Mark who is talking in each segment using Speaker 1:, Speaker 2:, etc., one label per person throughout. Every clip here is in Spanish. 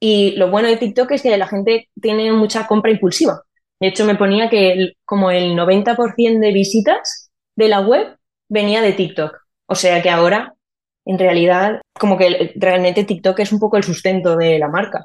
Speaker 1: Y lo bueno de TikTok es que la gente tiene mucha compra impulsiva. De hecho, me ponía que como el 90% de visitas de la web venía de TikTok. O sea que ahora, en realidad, como que realmente TikTok es un poco el sustento de la marca.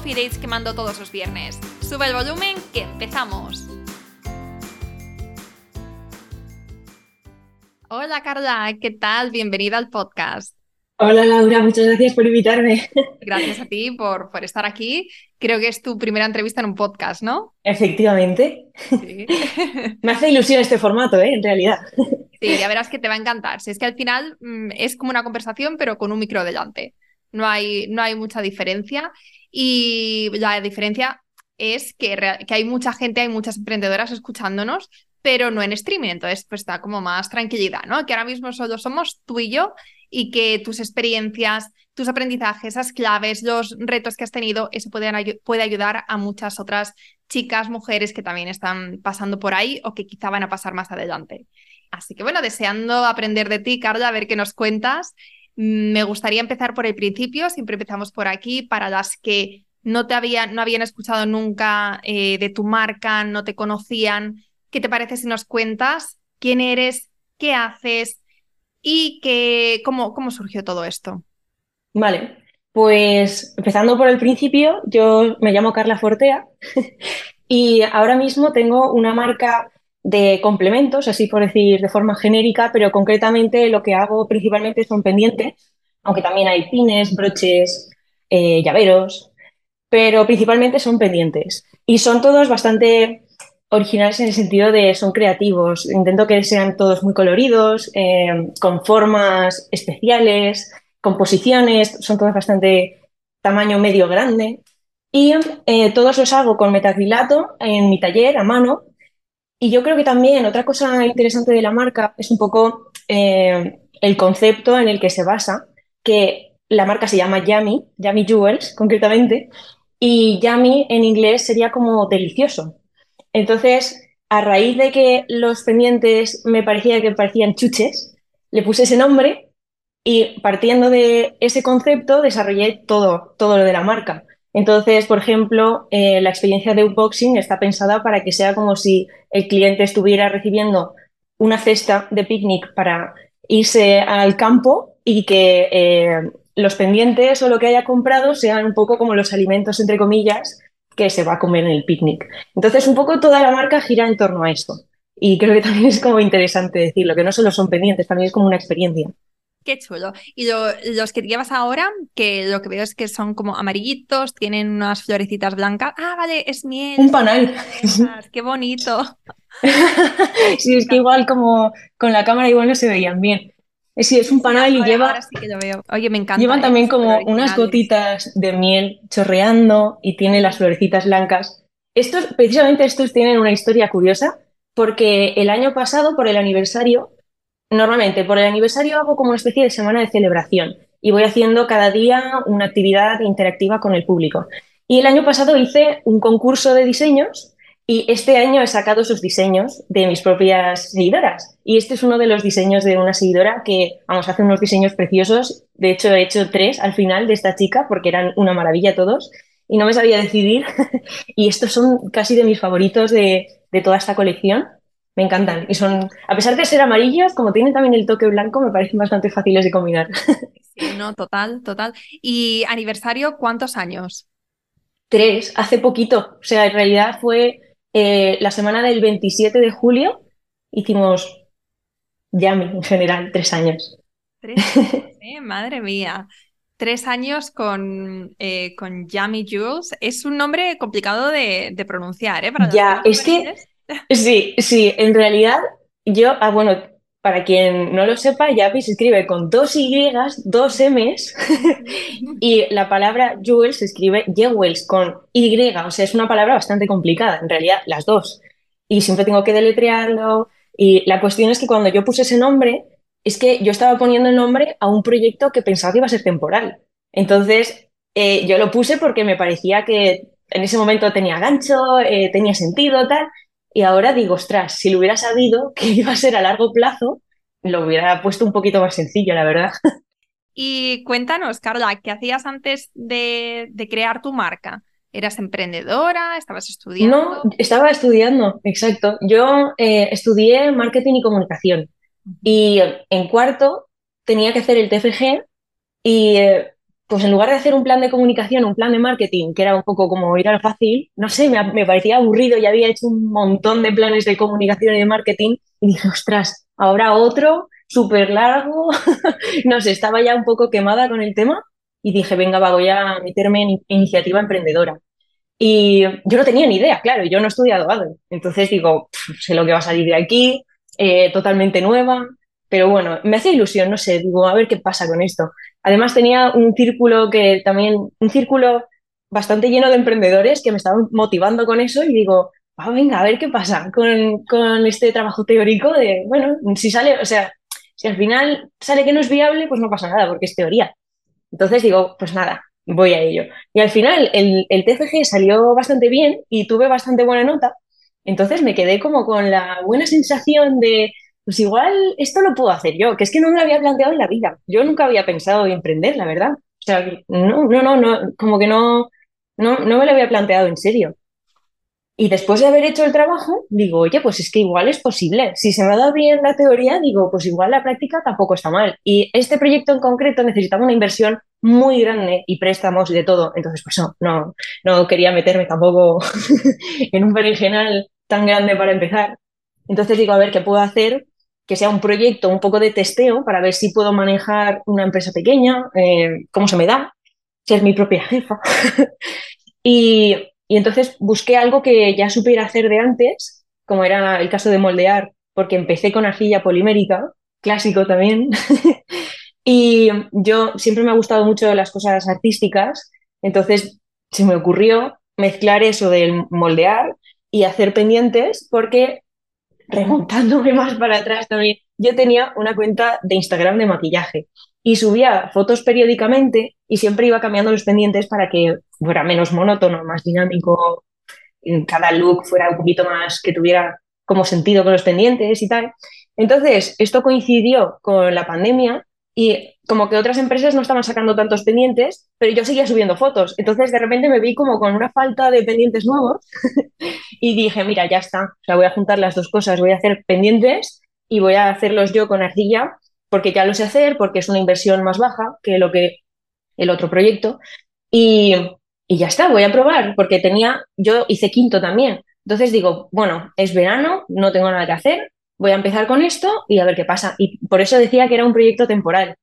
Speaker 2: coffee dates que mando todos los viernes. Sube el volumen que empezamos. Hola Carla, ¿qué tal? Bienvenida al podcast.
Speaker 1: Hola Laura, muchas gracias por invitarme.
Speaker 2: Gracias a ti por, por estar aquí. Creo que es tu primera entrevista en un podcast, ¿no?
Speaker 1: Efectivamente. Me hace ilusión este formato, ¿eh? en realidad.
Speaker 2: Sí, ya verás que te va a encantar. Si es que al final mm, es como una conversación, pero con un micro delante. No hay, no hay mucha diferencia. Y la diferencia es que, que hay mucha gente, hay muchas emprendedoras escuchándonos, pero no en streaming. Entonces, pues está como más tranquilidad, ¿no? Que ahora mismo solo somos tú y yo y que tus experiencias, tus aprendizajes, esas claves, los retos que has tenido, eso puede, puede ayudar a muchas otras chicas, mujeres que también están pasando por ahí o que quizá van a pasar más adelante. Así que bueno, deseando aprender de ti, Carla, a ver qué nos cuentas. Mm, me gustaría empezar por el principio, siempre empezamos por aquí, para las que no te habían, no habían escuchado nunca eh, de tu marca, no te conocían. ¿Qué te parece si nos cuentas quién eres, qué haces, y que, cómo, cómo surgió todo esto.
Speaker 1: Vale, pues empezando por el principio, yo me llamo Carla Fortea y ahora mismo tengo una marca de complementos, así por decir de forma genérica, pero concretamente lo que hago principalmente son pendientes, aunque también hay pines, broches, eh, llaveros, pero principalmente son pendientes. Y son todos bastante originales en el sentido de son creativos. Intento que sean todos muy coloridos, eh, con formas especiales, composiciones, son todos bastante tamaño medio grande. Y eh, todos los hago con metacrilato en mi taller a mano. Y yo creo que también otra cosa interesante de la marca es un poco eh, el concepto en el que se basa, que la marca se llama Yummy, Yummy Jewels concretamente, y Yummy en inglés sería como delicioso. Entonces, a raíz de que los pendientes me parecía que parecían chuches, le puse ese nombre y partiendo de ese concepto desarrollé todo, todo lo de la marca. Entonces, por ejemplo, eh, la experiencia de unboxing está pensada para que sea como si el cliente estuviera recibiendo una cesta de picnic para irse al campo y que eh, los pendientes o lo que haya comprado sean un poco como los alimentos, entre comillas, que se va a comer en el picnic. Entonces, un poco toda la marca gira en torno a esto. Y creo que también es como interesante decirlo, que no solo son pendientes, también es como una experiencia.
Speaker 2: Qué chulo. Y los que llevas ahora, que lo que veo es que son como amarillitos, tienen unas florecitas blancas. Ah, vale, es miel.
Speaker 1: Un panal.
Speaker 2: qué bonito.
Speaker 1: sí, es que igual como con la cámara igual no se veían bien. Sí, es un panal y lleva.
Speaker 2: Oye, me encanta.
Speaker 1: Llevan también como unas gotitas de miel chorreando y tiene las florecitas blancas. Estos, precisamente estos tienen una historia curiosa porque el año pasado, por el aniversario, normalmente por el aniversario hago como una especie de semana de celebración y voy haciendo cada día una actividad interactiva con el público. Y el año pasado hice un concurso de diseños y este año he sacado sus diseños de mis propias seguidoras. Y este es uno de los diseños de una seguidora que, vamos, hace unos diseños preciosos. De hecho, he hecho tres al final de esta chica porque eran una maravilla todos y no me sabía decidir. y estos son casi de mis favoritos de, de toda esta colección. Me encantan. Y son, a pesar de ser amarillos, como tienen también el toque blanco, me parecen bastante fáciles de combinar.
Speaker 2: Sí, no, total, total. ¿Y aniversario cuántos años?
Speaker 1: Tres, hace poquito. O sea, en realidad fue eh, la semana del 27 de julio hicimos Yami en general, tres años.
Speaker 2: Tres ¿eh? madre mía. Tres años con, eh, con Yami Jules. Es un nombre complicado de, pronunciar, ¿eh?
Speaker 1: ya, es que sí, sí, en realidad yo, ah, bueno, para quien no lo sepa, Yami se escribe con dos Y, dos M's, y la palabra Jules se escribe Jewels con Y, o sea, es una palabra bastante complicada, en realidad, las dos. Y siempre tengo que deletrearlo. Y la cuestión es que cuando yo puse ese nombre, es que yo estaba poniendo el nombre a un proyecto que pensaba que iba a ser temporal. Entonces, eh, yo lo puse porque me parecía que en ese momento tenía gancho, eh, tenía sentido, tal. Y ahora digo, ostras, si lo hubiera sabido que iba a ser a largo plazo, lo hubiera puesto un poquito más sencillo, la verdad.
Speaker 2: Y cuéntanos, Carla, ¿qué hacías antes de, crear tu marca? ¿Eras emprendedora? ¿Estabas estudiando?
Speaker 1: No, estaba estudiando, exacto. Yo eh, estudié marketing y comunicación. Y en cuarto tenía que hacer el TFG y eh, pues en lugar de hacer un plan de comunicación, un plan de marketing, que era un poco como ir al fácil, no sé, me, parecía aburrido y había hecho un montón de planes de comunicación y de marketing y dije, ostras, ahora otro, súper largo, no sé, estaba ya un poco quemada con el tema y dije, venga, va, voy a meterme en iniciativa emprendedora. Y yo no tenía ni idea, claro, yo no he estudiado. Entonces digo, sé lo que va a salir de aquí, eh, totalmente nueva, pero bueno, me hace ilusión, no sé, digo, a ver qué pasa con esto. Además tenía un círculo que también, un círculo bastante lleno de emprendedores que me estaban motivando con eso y digo, ah, venga, a ver qué pasa con, con este trabajo teórico de, bueno, si sale, o sea, si al final sale que no es viable, pues no pasa nada, porque es teoría. Entonces digo, pues nada, voy a ello. Y al final el, el TFG salió bastante bien y tuve bastante buena nota, entonces me quedé como con la buena sensación de, pues igual esto lo puedo hacer yo, que es que no me lo había planteado en la vida. Yo nunca había pensado en emprender, la verdad. O sea, no, no, no, no como que no, no, no me lo había planteado en serio. Y después de haber hecho el trabajo, digo, oye, pues es que igual es posible. Si se me ha dado bien la teoría, digo, pues igual la práctica tampoco está mal. Y este proyecto en concreto necesitaba una inversión muy grande y préstamos y de todo. Entonces, pues no, no, no quería meterme tampoco en un berenjenal tan grande para empezar. Entonces digo, a ver, ¿qué puedo hacer? Que sea un proyecto, un poco de testeo para ver si puedo manejar una empresa pequeña, eh, cómo se me da, ser mi propia jefa. y, y entonces busqué algo que ya supiera hacer de antes, como era el caso de moldear, porque empecé con arcilla polimérica, clásico también. y yo siempre me ha gustado mucho las cosas artísticas, entonces se me ocurrió mezclar eso del moldear y hacer pendientes porque remontándome más para atrás también, yo tenía una cuenta de Instagram de maquillaje y subía fotos periódicamente y siempre iba cambiando los pendientes para que fuera menos monótono, más dinámico, cada look fuera un poquito más que tuviera como sentido con los pendientes y tal. Entonces, esto coincidió con la pandemia y como que otras empresas no estaban sacando tantos pendientes, pero yo seguía subiendo fotos. Entonces de repente me vi como con una falta de pendientes nuevos y dije, mira, ya está. O sea, voy a juntar las dos cosas. Voy a hacer pendientes y voy a hacerlos yo con arcilla porque ya lo sé hacer, porque es una inversión más baja que lo que el otro proyecto. Y, y ya está, voy a probar, porque tenía, yo hice quinto también. Entonces digo, bueno, es verano, no tengo nada que hacer, voy a empezar con esto y a ver qué pasa. Y por eso decía que era un proyecto temporal,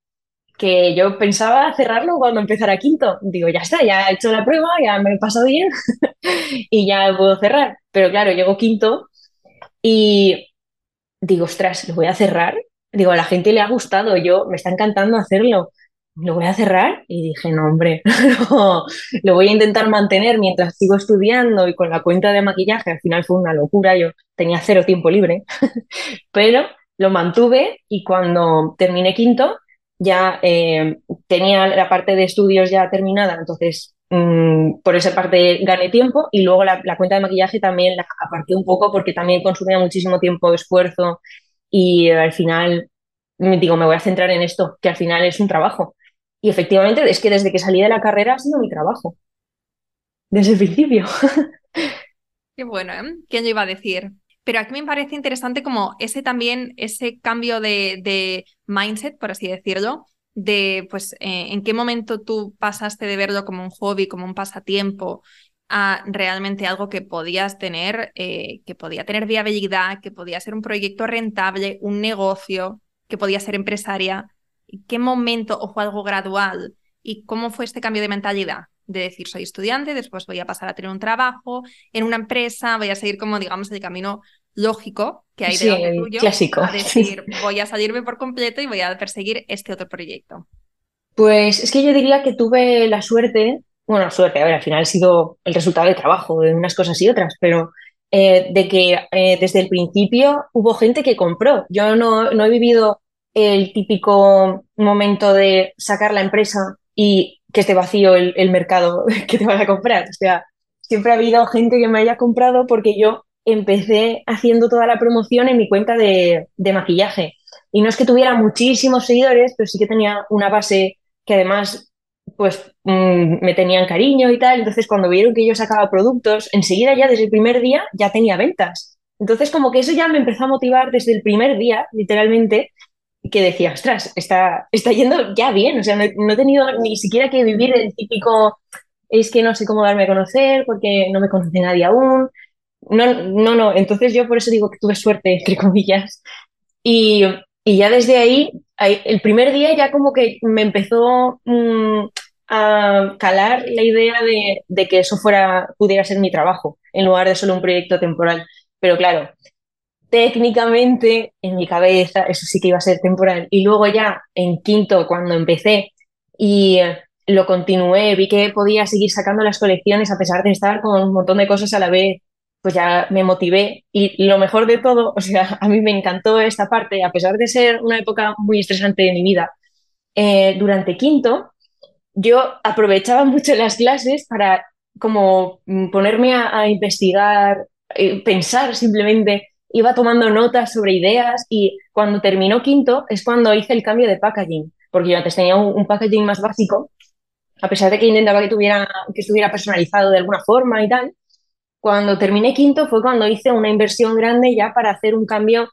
Speaker 1: que yo pensaba cerrarlo cuando empezara quinto. Digo, ya está, ya he hecho la prueba, ya me he pasado bien y ya puedo cerrar. Pero claro, llego quinto y digo, ostras, lo voy a cerrar. Digo, a la gente le ha gustado, yo me está encantando hacerlo lo voy a cerrar y dije, no, hombre, lo voy a intentar mantener mientras sigo estudiando y con la cuenta de maquillaje, al final fue una locura, yo tenía cero tiempo libre, pero lo mantuve y cuando terminé quinto ya eh, tenía la parte de estudios ya terminada, entonces mm, por esa parte gané tiempo y luego la, cuenta de maquillaje también la aparté un poco porque también consumía muchísimo tiempo, esfuerzo y al final digo, me voy a centrar en esto, que al final es un trabajo. Y efectivamente es que desde que salí de la carrera ha sido mi trabajo. Desde el principio.
Speaker 2: Qué bueno, ¿eh? ¿Quién yo iba a decir? Pero aquí me parece interesante como ese también, ese cambio de, mindset, por así decirlo, de pues eh, en qué momento tú pasaste de verlo como un hobby, como un pasatiempo, a realmente algo que podías tener, eh, que podía tener viabilidad, que podía ser un proyecto rentable, un negocio, que podías ser empresaria? ¿Qué momento o fue algo gradual? ¿Y cómo fue este cambio de mentalidad? De decir, soy estudiante, después voy a pasar a tener un trabajo en una empresa, voy a seguir como, digamos, el camino lógico que hay
Speaker 1: Sí,
Speaker 2: de tuyo,
Speaker 1: clásico.
Speaker 2: a decir, voy a salirme por completo y voy a perseguir este otro proyecto.
Speaker 1: Pues es que yo diría que tuve la suerte, bueno, suerte, a ver, al final ha sido el resultado de trabajo, de unas cosas y otras, pero eh, de que eh, desde el principio hubo gente que compró. Yo no, no he vivido el típico momento de sacar la empresa y que esté vacío el, el mercado que te van a comprar. O sea, siempre ha habido gente que me haya comprado porque yo empecé haciendo toda la promoción en mi cuenta de, de maquillaje. Y no es que tuviera muchísimos seguidores, pero sí que tenía una base que además pues mm, me tenían cariño y tal. Entonces cuando vieron que yo sacaba productos, enseguida ya desde el primer día ya tenía ventas. Entonces como que eso ya me empezó a motivar desde el primer día, literalmente, que decía, ostras, está, está yendo ya bien. O sea, no, no he tenido ni siquiera que vivir el típico, es que no sé cómo darme a conocer porque no me conoce nadie aún. No, no, no. Entonces yo por eso digo que tuve suerte, entre comillas. Y, y ya desde ahí, el primer día ya como que me empezó mm, a calar la idea de, de que eso fuera, pudiera ser mi trabajo, en lugar de solo un proyecto temporal. Pero claro, técnicamente en mi cabeza eso sí que iba a ser temporal. Y luego ya en quinto, cuando empecé y eh, lo continué, vi que podía seguir sacando las colecciones a pesar de estar con un montón de cosas a la vez, pues ya me motivé. Y lo mejor de todo, o sea, a mí me encantó esta parte, a pesar de ser una época muy estresante de mi vida, eh, durante quinto yo aprovechaba mucho las clases para como mm, ponerme a, a investigar, eh, pensar simplemente, iba tomando notas sobre ideas y cuando terminó quinto es cuando hice el cambio de packaging, porque yo antes tenía un, packaging más básico, a pesar de que intentaba que tuviera, que estuviera personalizado de alguna forma y tal. Cuando terminé quinto fue cuando hice una inversión grande ya para hacer un cambio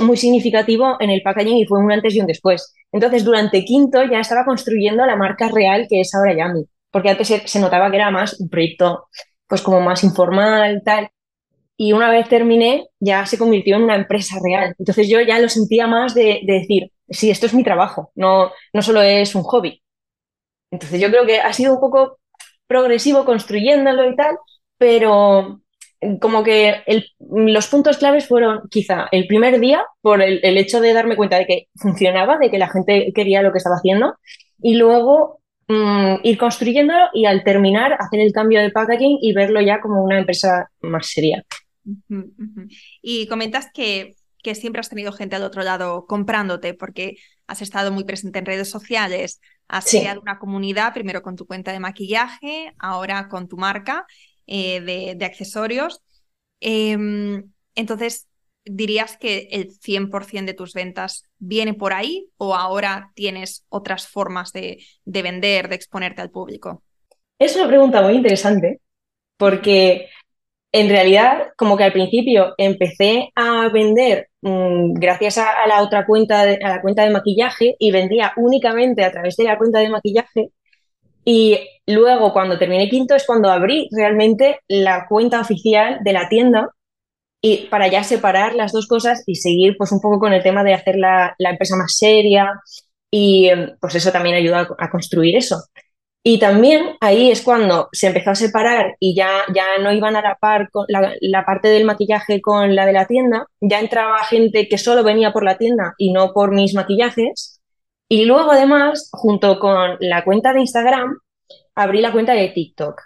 Speaker 1: muy significativo en el packaging y fue un antes y un después. Entonces, durante quinto ya estaba construyendo la marca real que es ahora Yami, porque antes se, se notaba que era más un proyecto pues como más informal, tal. Y una vez terminé, ya se convirtió en una empresa real. Entonces yo ya lo sentía más de, de decir, sí, esto es mi trabajo, no, no solo es un hobby. Entonces yo creo que ha sido un poco progresivo construyéndolo y tal, pero como que el- los puntos claves fueron quizá el primer día por el, el hecho de darme cuenta de que funcionaba, de que la gente quería lo que estaba haciendo, y luego mm, ir construyéndolo y al terminar hacer el cambio de packaging y verlo ya como una empresa más seria.
Speaker 2: Y comentas que, que siempre has tenido gente al otro lado comprándote porque has estado muy presente en redes sociales, has
Speaker 1: Sí.
Speaker 2: creado una comunidad, primero con tu cuenta de maquillaje, ahora con tu marca eh, de, de accesorios. Em, entonces, ¿dirías que el 100% de tus ventas viene por ahí o ahora tienes otras formas de, de vender, de exponerte al público?
Speaker 1: Es una pregunta muy interesante porque en realidad como que al principio empecé a vender mm, gracias a, la otra cuenta, de- a la cuenta de maquillaje y vendía únicamente a través de la cuenta de maquillaje y luego cuando terminé quinto es cuando abrí realmente la cuenta oficial de la tienda y para ya separar las dos cosas y seguir pues un poco con el tema de hacer la, la empresa más seria y pues eso también ayuda a construir eso. Y también ahí es cuando se empezó a separar y ya, ya no iban a la par con la, la parte del maquillaje con la de la tienda, ya entraba gente que solo venía por la tienda y no por mis maquillajes. Y luego además, junto con la cuenta de Instagram, abrí la cuenta de TikTok.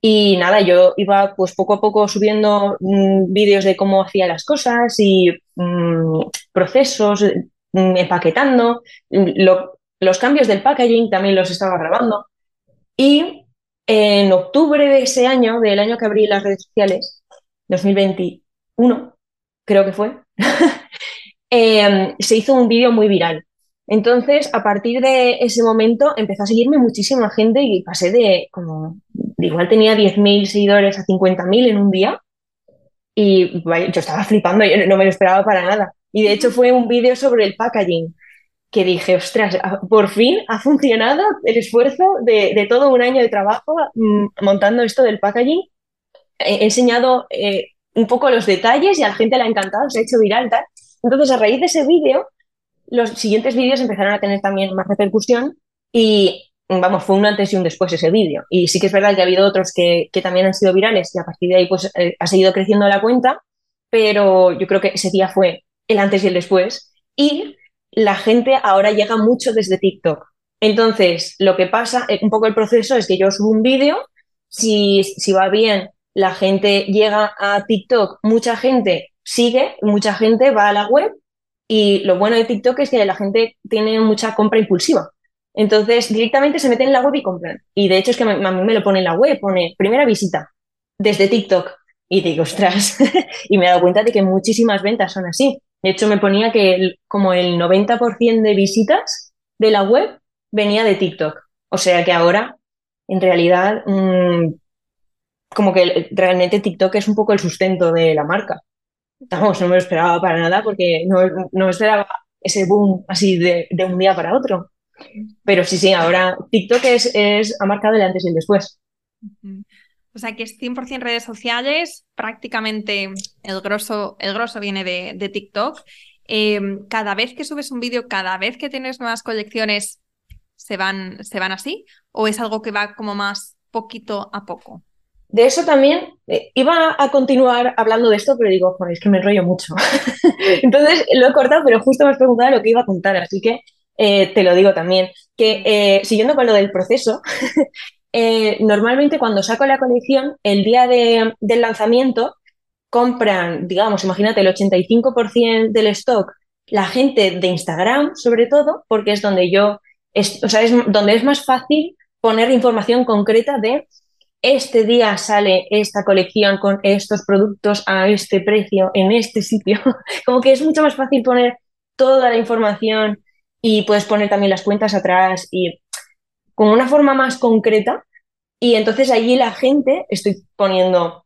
Speaker 1: Y nada, yo iba pues poco a poco subiendo mm, vídeos de cómo hacía las cosas y mm, procesos, mm, empaquetando. Mm, lo- los cambios del packaging también los estaba grabando. Y en octubre de ese año, del año que abrí las redes sociales, 2021, creo que fue, eh, se hizo un vídeo muy viral. Entonces, a partir de ese momento, empezó a seguirme muchísima gente y pasé de como, igual tenía 10.000 seguidores a 50.000 en un día. Y yo estaba flipando, yo no me lo esperaba para nada. Y de hecho fue un vídeo sobre el packaging que dije, ostras, por fin ha funcionado el esfuerzo de, de todo un año de trabajo mm, montando esto del packaging. He, enseñado eh, un poco los detalles y a la gente le ha encantado, se ha hecho viral. Entonces, a raíz de ese vídeo, los siguientes vídeos empezaron a tener también más repercusión y vamos, fue un antes y un después ese vídeo. Y sí que es verdad que ha habido otros que, también han sido virales y a partir de ahí pues eh, ha seguido creciendo la cuenta, pero yo creo que ese día fue el antes y el después. Y la gente ahora llega mucho desde TikTok. Entonces, lo que pasa, eh, un poco el proceso es que yo subo un vídeo, si, si va bien, la gente llega a TikTok, mucha gente sigue, mucha gente va a la web y lo bueno de TikTok es que la gente tiene mucha compra impulsiva. Entonces, directamente se meten en la web y compran. Y de hecho es que a mí me lo pone en la web, pone primera visita desde TikTok. Y digo, ostras, y me he dado cuenta de que muchísimas ventas son así. De hecho, me ponía que como el 90% de visitas de la web venía de TikTok. O sea que ahora, en realidad, mm, como que realmente TikTok es un poco el sustento de la marca. Vamos, no me lo esperaba para nada porque no, no esperaba ese boom así de, de un día para otro. Pero sí, sí, ahora TikTok es, es ha marcado el antes y el después.
Speaker 2: O sea que es 100% redes sociales, prácticamente el grosso, el grosso viene de, TikTok. Em, cada vez que subes un vídeo, cada vez que tienes nuevas colecciones, ¿se van, ¿se van así? ¿O es algo que va como más poquito a poco?
Speaker 1: De eso también eh, iba a continuar hablando de esto, pero digo, joder, es que me enrollo mucho. Entonces lo he cortado, pero justo me has preguntado lo que iba a contar, así que eh, te lo digo también, que eh, siguiendo con lo del proceso, eh, normalmente cuando saco la colección, el día de, del lanzamiento, compran, digamos, imagínate, el 85% del stock la gente de Instagram, sobre todo, porque es donde yo, o sea, es donde es más fácil poner información concreta de este día sale esta colección con estos productos a este precio en este sitio. Como que es mucho más fácil poner toda la información y puedes poner también las cuentas atrás y con una forma más concreta. Y entonces allí la gente, estoy poniendo,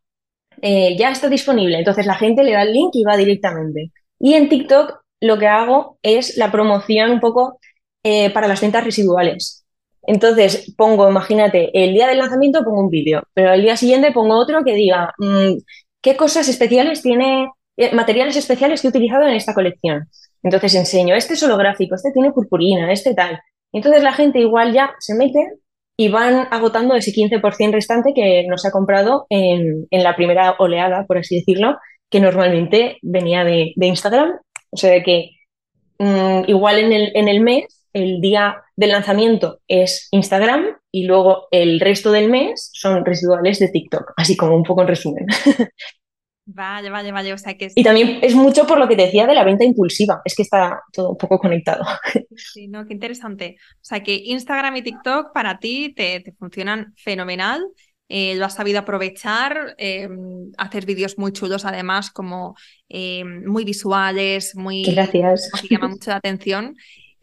Speaker 1: eh, ya está disponible, entonces la gente le da el link y va directamente. Y en TikTok lo que hago es la promoción un poco eh, para las ventas residuales. Entonces pongo, imagínate, el día del lanzamiento pongo un vídeo, pero al día siguiente pongo otro que diga mm, qué cosas especiales tiene, eh, materiales especiales que he utilizado en esta colección. Entonces enseño, este es holográfico, este tiene purpurina, este tal. Entonces la gente igual ya se mete y van agotando ese 15% restante que nos ha comprado en, la primera oleada, por así decirlo, que normalmente venía de, Instagram. O sea que mm, igual en el, en el mes, el día del lanzamiento es Instagram y luego el resto del mes son residuales de TikTok, así como un poco en resumen.
Speaker 2: Vale, vale, vale. O sea que
Speaker 1: Y también es mucho por lo que te decía de la venta impulsiva. Es que está todo un poco conectado.
Speaker 2: Sí, no, qué interesante. O sea que Instagram y TikTok para ti te, funcionan fenomenal. Eh, lo has sabido aprovechar, eh, hacer vídeos muy chulos además, como eh, muy visuales, muy...
Speaker 1: Gracias.
Speaker 2: Que llama mucho la atención.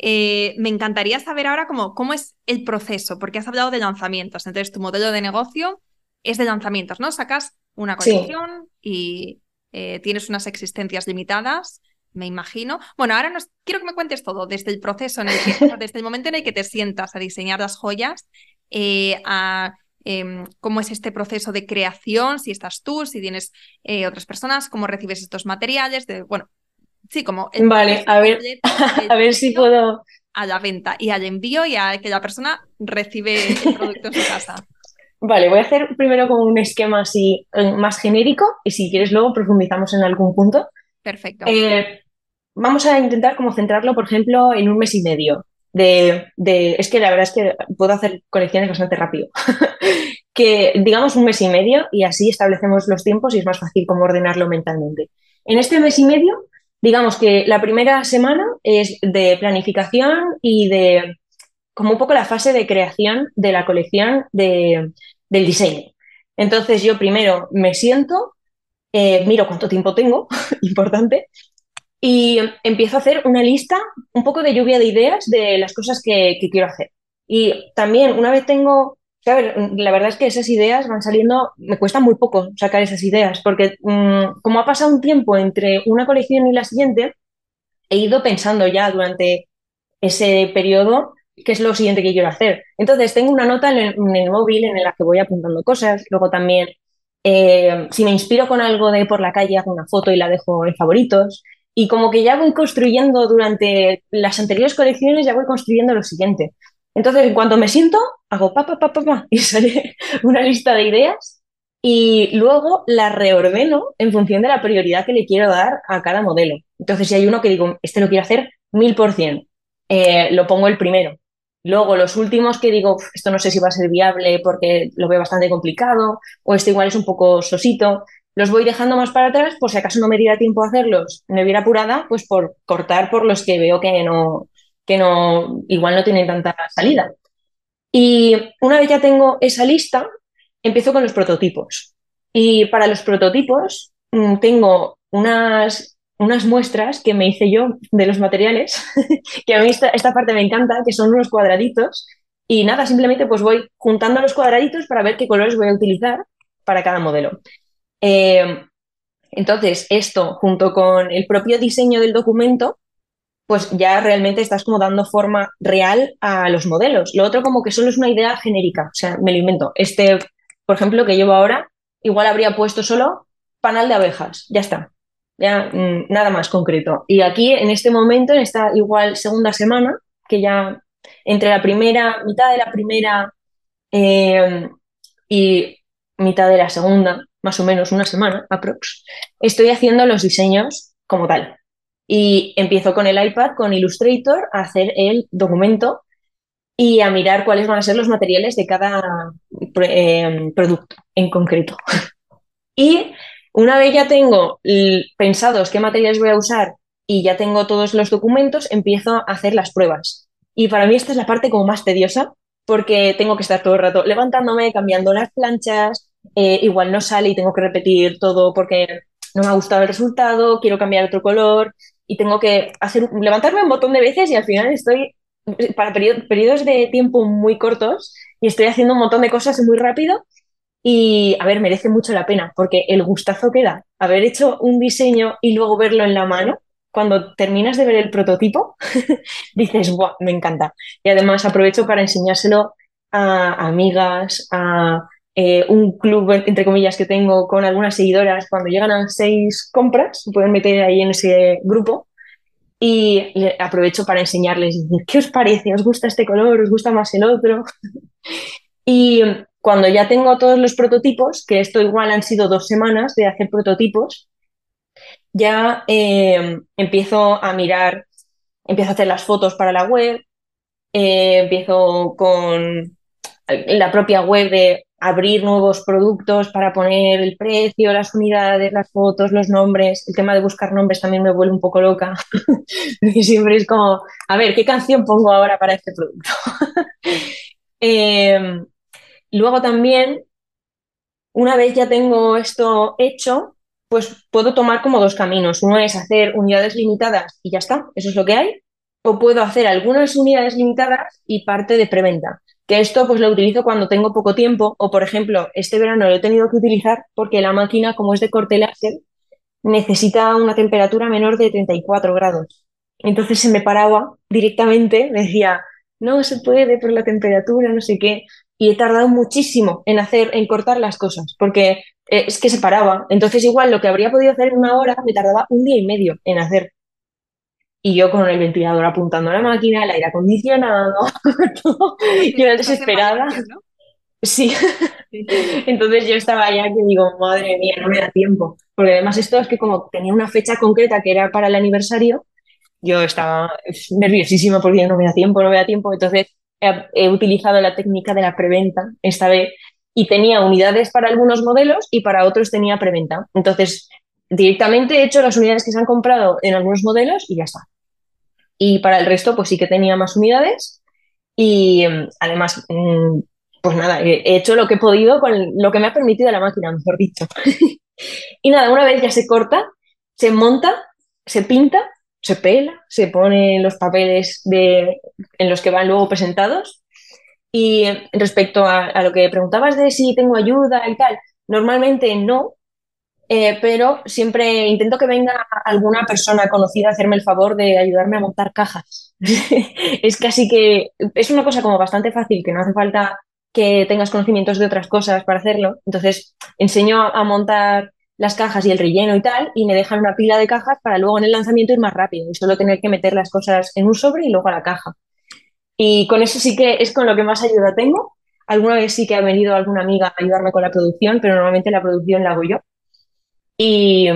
Speaker 2: me encantaría saber ahora cómo, cómo es el proceso, porque has hablado de lanzamientos. Entonces, tu modelo de negocio es de lanzamientos, ¿no? Sacas una colección y eh, tienes unas existencias limitadas, me imagino. Bueno, ahora nos, quiero que me cuentes todo, desde el proceso en el que, desde el momento en el que te sientas a diseñar las joyas, eh, a em, cómo es este proceso de creación, si estás tú, si tienes eh, otras personas, cómo recibes estos materiales, de, bueno, sí, como...
Speaker 1: vale, a ver, a ver si puedo...
Speaker 2: A la venta y al envío y a que la persona recibe el producto en su casa.
Speaker 1: Vale, voy a hacer primero como un esquema así eh, más genérico y si quieres luego profundizamos en algún punto.
Speaker 2: Perfecto.
Speaker 1: Eh, vamos a intentar como centrarlo, por ejemplo, en un mes y medio. De, es que la verdad es que puedo hacer colecciones bastante rápido. que digamos un mes y medio y así establecemos los tiempos y es más fácil como ordenarlo mentalmente. En este mes y medio, digamos que la primera semana es de planificación y de como un poco la fase de creación de la colección de, del diseño. Entonces yo primero me siento, eh, miro cuánto tiempo tengo, importante, y empiezo a hacer una lista, un poco de lluvia de ideas de las cosas que, quiero hacer. Y también una vez tengo, la verdad es que esas ideas van saliendo, me cuesta muy poco sacar esas ideas, porque mm, como ha pasado un tiempo entre una colección y la siguiente, he ido pensando ya durante ese periodo qué es lo siguiente que quiero hacer. Entonces, tengo una nota en el, móvil en la que voy apuntando cosas. Luego también, eh, si me inspiro con algo de por la calle, hago una foto y la dejo en favoritos. y como que ya voy construyendo durante las anteriores colecciones, ya voy construyendo lo siguiente. Entonces, cuando me siento, hago pa, pa, pa, pa, pa y sale una lista de ideas y luego la reordeno en función de la prioridad que le quiero dar a cada modelo. Entonces, si hay uno que digo, este lo quiero hacer mil por cien, eh, lo pongo el primero. Luego, los últimos que digo, esto no sé si va a ser viable porque lo veo bastante complicado, o este igual es un poco sosito, los voy dejando más para atrás por si acaso no me diera tiempo a hacerlos, me hubiera apurada, pues por cortar por los que veo que no, que no, igual no tienen tanta salida. Y una vez ya tengo esa lista, empiezo con los prototipos. Y para los prototipos mm, tengo unas unas muestras que me hice yo de los materiales, que a mí esta, parte me encanta, que son unos cuadraditos. Y nada, simplemente pues voy juntando los cuadraditos para ver qué colores voy a utilizar para cada modelo. Eh, entonces, esto junto con el propio diseño del documento, pues ya realmente estás como dando forma real a los modelos. Lo otro como que solo es una idea genérica, o sea, me lo invento. Este, por ejemplo, que llevo ahora, igual habría puesto solo panal de abejas, ya está ya mm, nada más concreto. Y aquí, en este momento, en esta igual segunda semana, que ya entre la primera, mitad de la primera em, y mitad de la segunda, más o menos una semana, aprox, estoy haciendo los diseños como tal. Y empiezo con el iPad, con Illustrator, a hacer el documento y a mirar cuáles van a ser los materiales de cada em, producto en concreto. y una vez ya tengo pensados qué materiales voy a usar y ya tengo todos los documentos, empiezo a hacer las pruebas. Y para mí esta es la parte como más tediosa porque tengo que estar todo el rato levantándome, cambiando las planchas, eh, igual no sale y tengo que repetir todo porque no me ha gustado el resultado, quiero cambiar otro color y tengo que hacer levantarme un montón de veces y al final estoy para periodos de tiempo muy cortos y estoy haciendo un montón de cosas muy rápido y, a ver, merece mucho la pena, porque el gustazo que da haber hecho un diseño y luego verlo en la mano, cuando terminas de ver el prototipo, dices, ¡guau! Me encanta. Y además aprovecho para enseñárselo a amigas, a eh, un club, entre comillas, que tengo con algunas seguidoras. Cuando llegan a seis compras, pueden meter ahí en ese grupo. Y aprovecho para enseñarles, ¿qué os parece? ¿Os gusta este color? ¿Os gusta más el otro? y cuando ya tengo todos los prototipos, que esto igual han sido dos semanas de hacer prototipos, ya eh, empiezo a mirar, empiezo a hacer las fotos para la web, eh, empiezo con la propia web de abrir nuevos productos para poner el precio, las unidades, las fotos, los nombres. El tema de buscar nombres también me vuelve un poco loca, siempre es como, a ver, ¿qué canción pongo ahora para este producto? eh, Luego también, una vez ya tengo esto hecho, pues puedo tomar como dos caminos. Uno es hacer unidades limitadas y ya está, eso es lo que hay. O puedo hacer algunas unidades limitadas y parte de preventa. Que esto pues lo utilizo cuando tengo poco tiempo o por ejemplo este verano lo he tenido que utilizar porque la máquina como es de corte láser necesita una temperatura menor de 34 grados. Entonces se me paraba directamente, me decía, no se puede por la temperatura, no sé qué y he tardado muchísimo en hacer, en cortar las cosas, porque eh, es que se paraba. Entonces, igual lo que habría podido hacer en una hora me tardaba un día y medio en hacer. Y yo con el ventilador apuntando a la máquina, el aire acondicionado, todo, yo desesperada. Sí. Entonces yo estaba ya que digo, madre mía, no me da tiempo. Porque además esto es que como tenía una fecha concreta que era para el aniversario, yo estaba nerviosísima porque no me da tiempo, no me da tiempo. Entonces he, utilizado la técnica de la preventa esta vez y tenía unidades para algunos modelos y para otros tenía preventa. Entonces, directamente he hecho las unidades que se han comprado en algunos modelos y ya está. Y para el resto, pues sí que tenía más unidades y mm, además, mm, pues nada, he hecho lo que he podido con lo que me ha permitido la máquina, mejor dicho. y nada, una vez ya se corta, se monta, se pinta se pela, se pone los papeles de, en los que van luego presentados. Y respecto a, lo que preguntabas de si tengo ayuda y tal, normalmente no, eh, pero siempre intento que venga alguna persona conocida a hacerme el favor de ayudarme a montar cajas. es casi que es una cosa como bastante fácil, que no hace falta que tengas conocimientos de otras cosas para hacerlo. Entonces, enseño a montar las cajas y el relleno y tal, y me dejan una pila de cajas para luego en el lanzamiento ir más rápido y solo tener que meter las cosas en un sobre y luego a la caja. Y con eso sí que es con lo que más ayuda tengo. Alguna vez sí que ha venido alguna amiga a ayudarme con la producción, pero normalmente la producción la hago yo. Y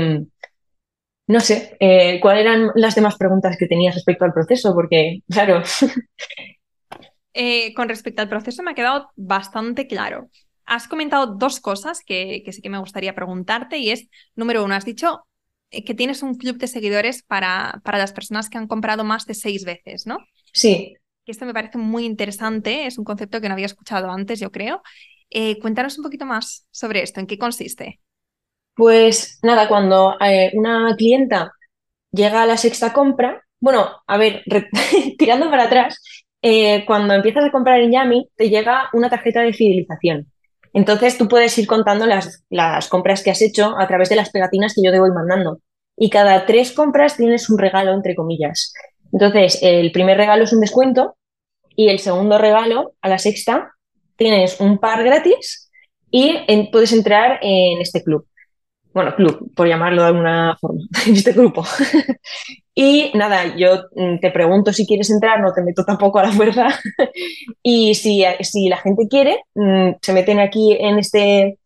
Speaker 1: no sé, eh, ¿cuáles eran las demás preguntas que tenías respecto al proceso? Porque, claro.
Speaker 2: Eh, con respecto al proceso me ha quedado bastante claro. Has comentado dos cosas que, sí que me gustaría preguntarte y es, número uno, has dicho eh, que tienes un club de seguidores para, para las personas que han comprado más de seis veces, ¿no?
Speaker 1: Sí.
Speaker 2: Esto me parece muy interesante, es un concepto que no había escuchado antes, yo creo. cuéntanos un poquito más sobre esto, ¿en qué consiste?
Speaker 1: Pues nada, cuando eh, una clienta llega a la sexta compra, bueno, a ver, tirando para atrás, eh, cuando empiezas a comprar en Yami, te llega una tarjeta de fidelización. Entonces tú puedes ir contando las, compras que has hecho a través de las pegatinas que yo te voy mandando. Y cada tres compras tienes un regalo, entre comillas. Entonces, el primer regalo es un descuento y el segundo regalo, a la sexta, tienes un par gratis y puedes entrar en este club bueno, club, por llamarlo de alguna forma, en este grupo. Y nada, yo mm, te pregunto si quieres entrar, no te meto tampoco a la fuerza. y si, si la gente quiere, mm, se meten aquí en este,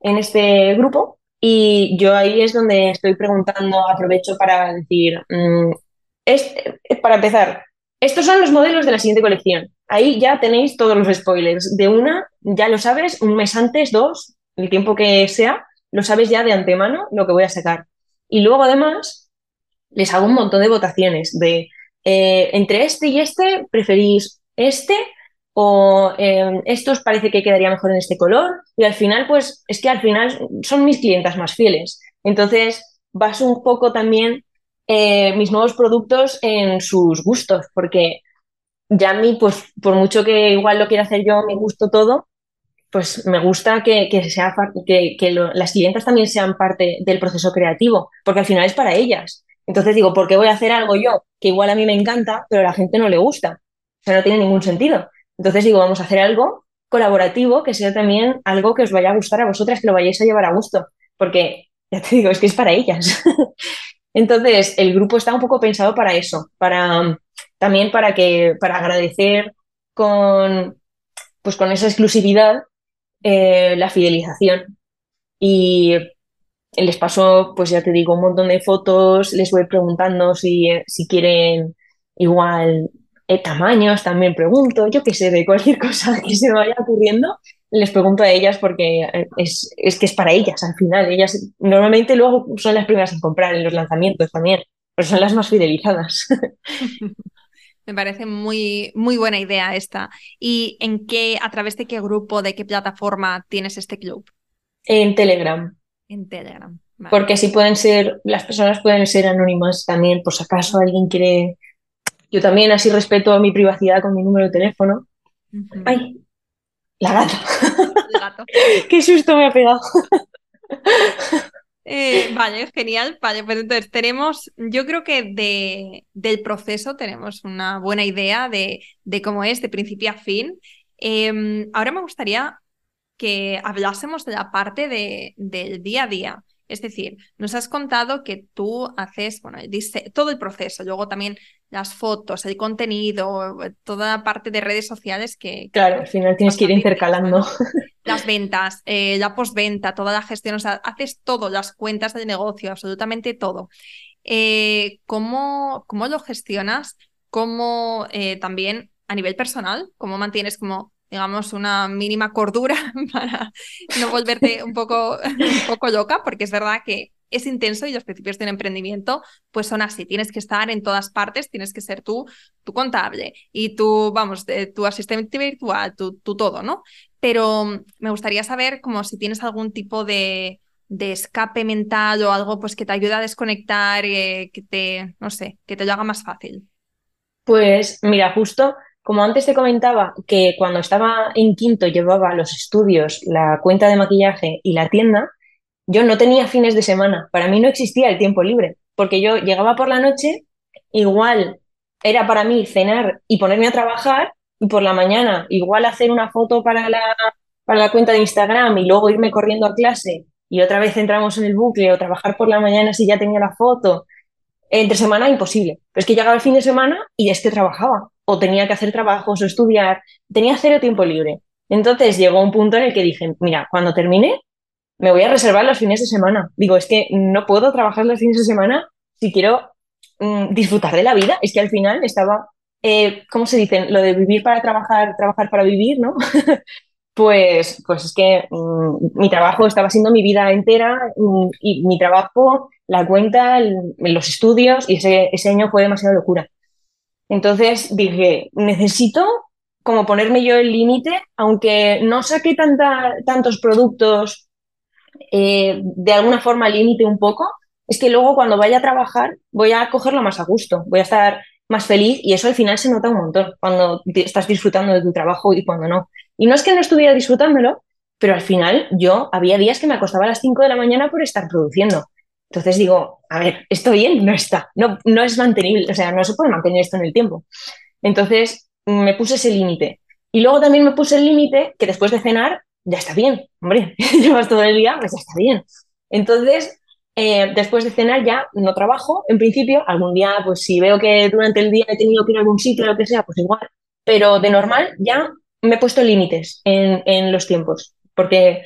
Speaker 1: en este grupo y yo ahí es donde estoy preguntando, aprovecho para decir, mm, es, para empezar, estos son los modelos de la siguiente colección. Ahí ya tenéis todos los spoilers. De una, ya lo sabes, un mes antes, dos, el tiempo que sea, lo sabes ya de antemano lo que voy a sacar. Y luego además les hago un montón de votaciones de eh, entre este y este, ¿preferís este? O eh, esto os parece que quedaría mejor en este color. Y al final, pues es que al final son mis clientas más fieles. Entonces, baso un poco también eh, mis nuevos productos en sus gustos, porque ya a mí, pues por mucho que igual lo quiera hacer yo, me gusto todo, pues me gusta que, sea, que, que las clientas también sean parte del proceso creativo, porque al final es para ellas. Entonces digo, ¿por qué voy a hacer algo yo que igual a mí me encanta, pero a la gente no le gusta? O sea, no tiene ningún sentido. Entonces digo, vamos a hacer algo colaborativo que sea también algo que os vaya a gustar a vosotras, que lo vayáis a llevar a gusto, porque ya te digo, es que es para ellas. Entonces, el grupo está un poco pensado para eso, para también para que para agradecer con pues con esa exclusividad eh, la fidelización. Y les paso, pues ya te digo, un montón de fotos, les voy preguntando si, si quieren igual eh, tamaños, también pregunto, yo qué sé, de cualquier cosa que se me vaya ocurriendo, les pregunto a ellas porque eh, es, es, que es para ellas al final. Ellas normalmente luego son las primeras en comprar en los lanzamientos también, pero son las más fidelizadas.
Speaker 2: Me parece muy, muy buena idea esta. ¿Y en qué, a través de qué grupo, de qué plataforma tienes este club?
Speaker 1: En Telegram.
Speaker 2: En Telegram.
Speaker 1: Porque así pueden ser, las personas pueden ser anónimas también, por si acaso alguien quiere. Yo también así respeto mi privacidad con mi número de teléfono. Ay, la gata. El gato. Qué susto me ha pegado.
Speaker 2: Eh, vale, genial. Vale, pues entonces tenemos, yo creo que de, del proceso tenemos una buena idea de, de cómo es de principio a fin. Em, ahora me gustaría que hablásemos de la parte de, del día a día. Es decir, nos has contado que tú haces, bueno, dice, todo el proceso, luego también las fotos, el contenido, toda la parte de redes sociales que...
Speaker 1: Claro, al final tienes que ir intercalando.
Speaker 2: Las ventas, eh, la postventa, toda la gestión, o sea, haces todo, las cuentas del negocio, absolutamente todo. Eh, ¿cómo, ¿cómo, lo gestionas? ¿Cómo eh, también a nivel personal? ¿Cómo mantienes como digamos, una mínima cordura para no volverte un poco, un poco loca, porque es verdad que es intenso y los principios de un emprendimiento pues son así, tienes que estar en todas partes, tienes que ser tú, tu contable y tú, vamos, tu asistente virtual, tu, todo, ¿no? Pero mm, me gustaría saber como si tienes algún tipo de, de escape mental o algo pues que te ayude a desconectar, eh, que te, no sé, que te lo haga más fácil.
Speaker 1: Pues mira, justo como antes te comentaba que cuando estaba en quinto llevaba los estudios, la cuenta de maquillaje y la tienda, yo no tenía fines de semana. Para mí no existía el tiempo libre, porque yo llegaba por la noche, igual era para mí cenar y ponerme a trabajar, y por la mañana igual hacer una foto para la, para la cuenta de Instagram y luego irme corriendo a clase y otra vez entramos en el bucle o trabajar por la mañana si ya tenía la foto. Entre semana imposible. Pero es que llegaba el fin de semana y es que trabajaba o tenía que hacer trabajos o estudiar. Tenía cero tiempo libre. Entonces llegó un punto en el que dije, mira, cuando termine, me voy a reservar los fines de semana. Digo, es que no puedo trabajar los fines de semana si quiero mm, disfrutar de la vida. Es que al final estaba, eh, ¿cómo se dice? Lo de vivir para trabajar, trabajar para vivir, ¿no? pues, pues es que mm, mi trabajo estaba siendo mi vida entera mm, y mi trabajo, la cuenta, los estudios y ese, ese año fue demasiada locura. Entonces dije, necesito como ponerme yo el límite, aunque no saque tanta, tantos productos, eh, de alguna forma límite un poco, es que luego cuando vaya a trabajar voy a cogerlo más a gusto, voy a estar más feliz y eso al final se nota un montón cuando estás disfrutando de tu trabajo y cuando no. Y no es que no estuviera disfrutándolo, pero al final yo había días que me acostaba a las 5 de la mañana por estar produciendo. Entonces digo, a ver, ¿esto bien? No está, no, no es mantenible, o sea, no se puede mantener esto en el tiempo. Entonces me puse ese límite. Y luego también me puse el límite que después de cenar ya está bien, hombre, llevas todo el día, pues ya está bien. Entonces, eh, después de cenar ya no trabajo, en principio, algún día, pues si veo que durante el día he tenido que ir a algún sitio o lo que sea, pues igual, pero de normal ya me he puesto límites en, en, los tiempos, porque,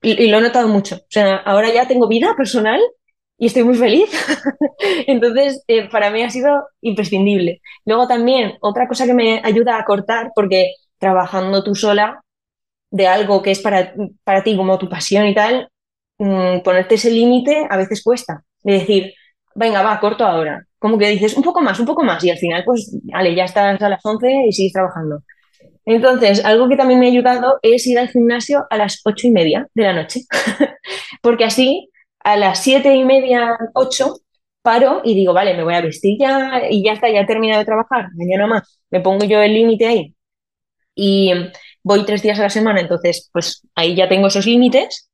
Speaker 1: y, lo he notado mucho, o sea, ahora ya tengo vida personal y estoy muy feliz. Entonces, eh, para mí ha sido imprescindible. Luego también, otra cosa que me ayuda a cortar, porque trabajando tú sola de algo que es para, para ti como tu pasión y tal, mmm, ponerte ese límite a veces cuesta. De decir, venga, va, corto ahora. Como que dices, un poco más, un poco más. Y al final, pues, vale, ya estás a las 11 y sigues trabajando. Entonces, algo que también me ha ayudado es ir al gimnasio a las ocho y media de la noche. Porque así, a las siete y media, ocho, paro y digo, vale, me voy a vestir ya y ya está, ya he terminado de trabajar, mañana más. Me pongo yo el límite ahí. Y voy tres días a la semana, entonces pues ahí ya tengo esos límites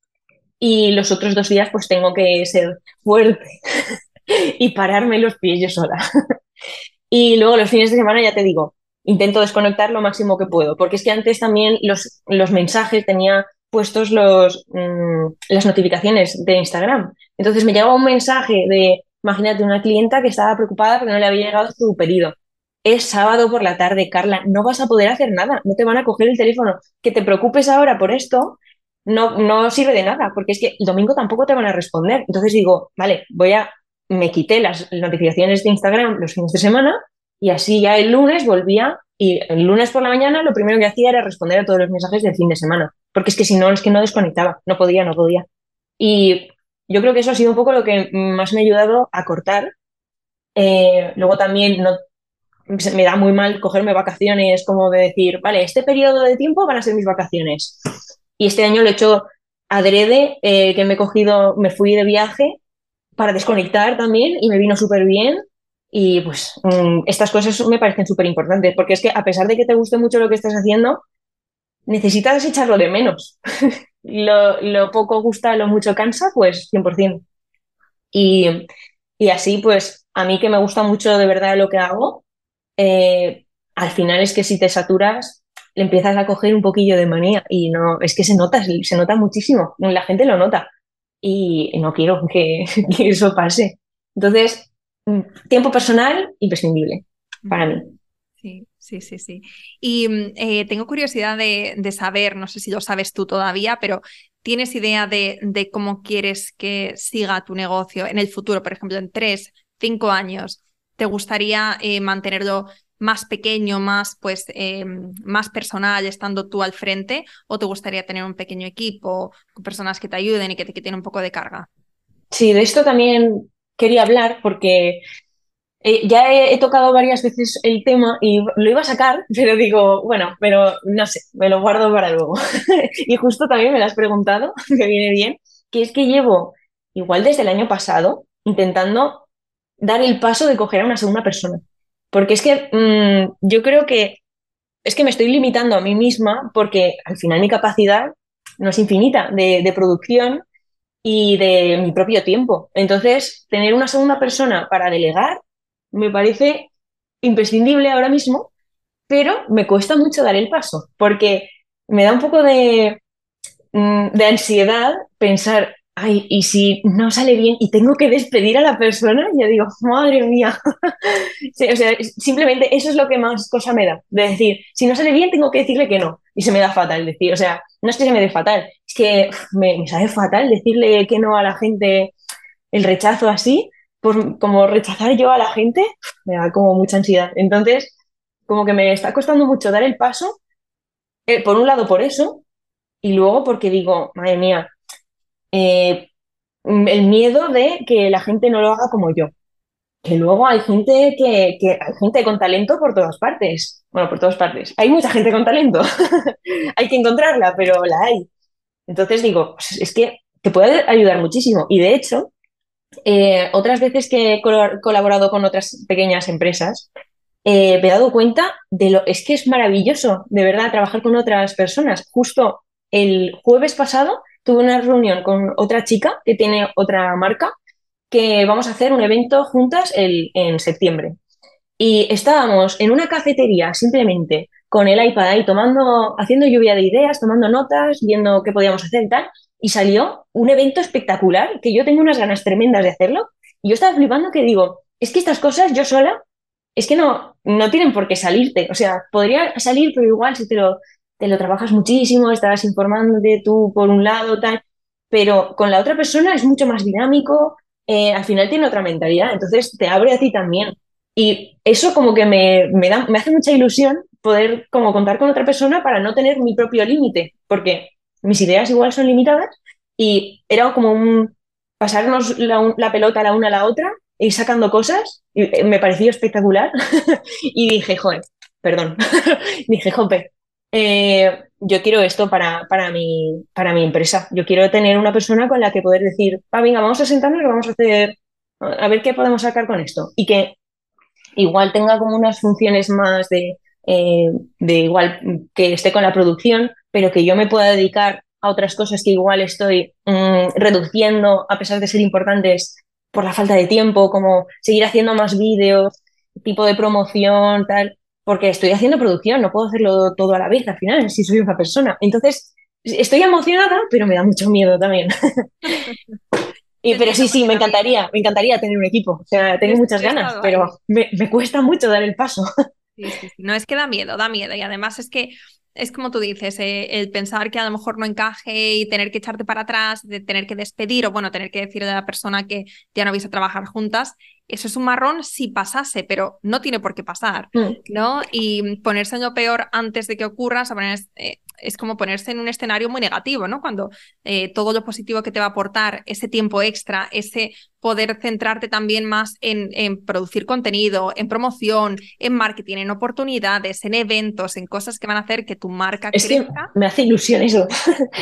Speaker 1: y los otros dos días pues tengo que ser fuerte y pararme los pies yo sola. y luego los fines de semana ya te digo, intento desconectar lo máximo que puedo, porque es que antes también los, los mensajes tenía puestos los, mmm, las notificaciones de Instagram. Entonces me llegaba un mensaje de, imagínate, una clienta que estaba preocupada porque no le había llegado su pedido es sábado por la tarde, Carla, no vas a poder hacer nada, no te van a coger el teléfono. Que te preocupes ahora por esto no, no sirve de nada, porque es que el domingo tampoco te van a responder. Entonces digo, vale, voy a, me quité las notificaciones de Instagram los fines de semana y así ya el lunes volvía y el lunes por la mañana lo primero que hacía era responder a todos los mensajes del fin de semana, porque es que si no, es que no desconectaba, no podía, no podía. Y yo creo que eso ha sido un poco lo que más me ha ayudado a cortar. Eh, luego también no me da muy mal cogerme vacaciones, como de decir, vale, este periodo de tiempo van a ser mis vacaciones. Y este año lo he hecho adrede, eh, que me he cogido, me fui de viaje para desconectar también y me vino súper bien. Y pues mmm, estas cosas me parecen súper importantes, porque es que a pesar de que te guste mucho lo que estás haciendo, necesitas echarlo de menos. lo, lo, poco gusta, lo mucho cansa, pues 100%. Y, y así, pues a mí que me gusta mucho de verdad lo que hago, eh, al final es que si te saturas, le empiezas a coger un poquillo de manía y no, es que se nota, se nota muchísimo, la gente lo nota y no quiero que, que eso pase. Entonces, mm, tiempo personal imprescindible para mí.
Speaker 2: Sí, sí, sí, sí. Y eh, tengo curiosidad de, de, saber, no sé si lo sabes tú todavía, pero ¿tienes idea de, de, cómo quieres que siga tu negocio en el futuro, por ejemplo, en tres, cinco años? ¿Te gustaría eh, mantenerlo más pequeño, más, pues, eh, más personal, estando tú al frente? ¿O te gustaría tener un pequeño equipo con personas que te ayuden y que te quiten un poco de carga?
Speaker 1: Sí, de esto también quería hablar porque eh, ya he, tocado varias veces el tema y lo iba a sacar, pero digo, bueno, pero no sé, me lo guardo para luego. y justo también me lo has preguntado, que viene bien, que es que llevo igual desde el año pasado intentando dar el paso de coger a una segunda persona. Porque es que mmm, yo creo que es que me estoy limitando a mí misma porque al final mi capacidad no es infinita de producción y de mi propio tiempo. Entonces, tener una segunda persona para delegar me parece imprescindible ahora mismo, pero me cuesta mucho dar el paso porque me da un poco de, mm, de ansiedad pensar y si no sale bien y tengo que despedir a la persona, yo digo, madre mía. o sea, simplemente eso es lo que más cosa me da, de decir, si no sale bien, tengo que decirle que no. Y se me da fatal decir, o sea, no es que se me dé fatal, es que me, me sale fatal decirle que no a la gente, el rechazo así, pues como rechazar yo a la gente, me da como mucha ansiedad. Entonces, como que me está costando mucho dar el paso, eh, por un lado por eso, y luego porque digo, madre mía, eh, el miedo de que la gente no lo haga como yo. Que luego hay gente que, que, hay gente con talento por todas partes. Bueno, por todas partes. Hay mucha gente con talento. hay que encontrarla, pero la hay. Entonces digo, pues es que te puede ayudar muchísimo. Y de hecho, eh, otras veces que he colaborado con otras pequeñas empresas, eh, me he dado cuenta de lo, es que es maravilloso, de verdad, trabajar con otras personas. Justo el jueves pasado tuve una reunión con otra chica que tiene otra marca, que vamos a hacer un evento juntas el, en septiembre. Y estábamos en una cafetería simplemente con el iPad ahí tomando, haciendo lluvia de ideas, tomando notas, viendo qué podíamos hacer y tal. Y salió un evento espectacular que yo tengo unas ganas tremendas de hacerlo. Y yo estaba flipando que digo, es que estas cosas yo sola, es que no, no tienen por qué salirte. O sea, podría salir, pero igual si te lo, te lo trabajas muchísimo, estás informándote tú por un lado, tal. Pero con la otra persona es mucho más dinámico, eh, al final tiene otra mentalidad, entonces te abre a ti también. Y eso como que me, me, da, me hace mucha ilusión poder como contar con otra persona para no tener mi propio límite, porque mis ideas igual son limitadas y era como un pasarnos la, pelota la una a la otra, ir sacando cosas, y eh, me pareció espectacular y dije, joder, perdón, dije, jope, eh, yo quiero esto para, para, mi, para mi empresa, yo quiero tener una persona con la que poder decir, ah, venga, vamos a sentarnos y vamos a hacer, a ver qué podemos sacar con esto y que igual tenga como unas funciones más de, eh, de igual que esté con la producción, pero que yo me pueda dedicar a otras cosas que igual estoy mm, reduciendo a pesar de ser importantes por la falta de tiempo, como seguir haciendo más vídeos, tipo de promoción, tal, porque estoy haciendo producción, no puedo hacerlo todo a la vez al final, si soy una persona. Entonces, estoy emocionada, pero me da mucho miedo también. y, pero sí, sí, me encantaría, me encantaría tener un equipo, o sea, tengo muchas ganas, pero me, me cuesta mucho dar el paso.
Speaker 2: Sí, sí, sí. No es que da miedo, da miedo. Y además es que es como tú dices, eh, el pensar que a lo mejor no encaje y tener que echarte para atrás, de tener que despedir o bueno, tener que decirle a la persona que ya no vais a trabajar juntas, eso es un marrón si pasase, pero no tiene por qué pasar, mm. ¿no? Y ponerse en lo peor antes de que ocurra, eh, es como ponerse en un escenario muy negativo, ¿no? Cuando eh, todo lo positivo que te va a aportar, ese tiempo extra, ese poder centrarte también más en, en, producir contenido, en promoción, en marketing, en oportunidades, en eventos, en cosas que van a hacer que tu marca crezca.
Speaker 1: me hace ilusión eso,